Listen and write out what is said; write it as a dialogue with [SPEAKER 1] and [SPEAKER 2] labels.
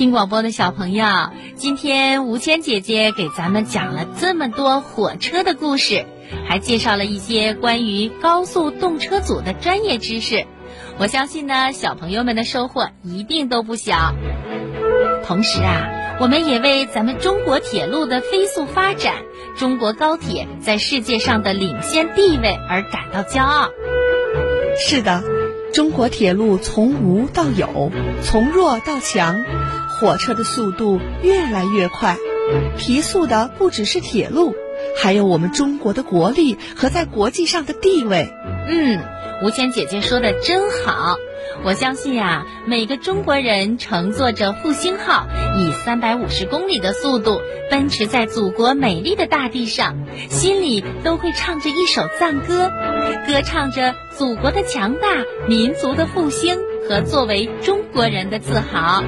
[SPEAKER 1] 听广播的小朋友，今天吴谦姐姐给咱们讲了这么多火车的故事，还介绍了一些关于高速动车组的专业知识。我相信呢，小朋友们的收获一定都不小。同时啊，我们也为咱们中国铁路的飞速发展、中国高铁在世界上的领先地位而感到骄傲。
[SPEAKER 2] 是的，中国铁路从无到有，从弱到强，火车的速度越来越快。提速的不只是铁路，还有我们中国的国力和在国际上的地位。
[SPEAKER 1] 嗯，吴谦姐姐说的真好。我相信呀，每个中国人乘坐着复兴号，以三百五十公里的速度奔驰在祖国美丽的大地上，心里都会唱着一首赞歌，歌唱着祖国的强大、民族的复兴和作为中国人的自豪。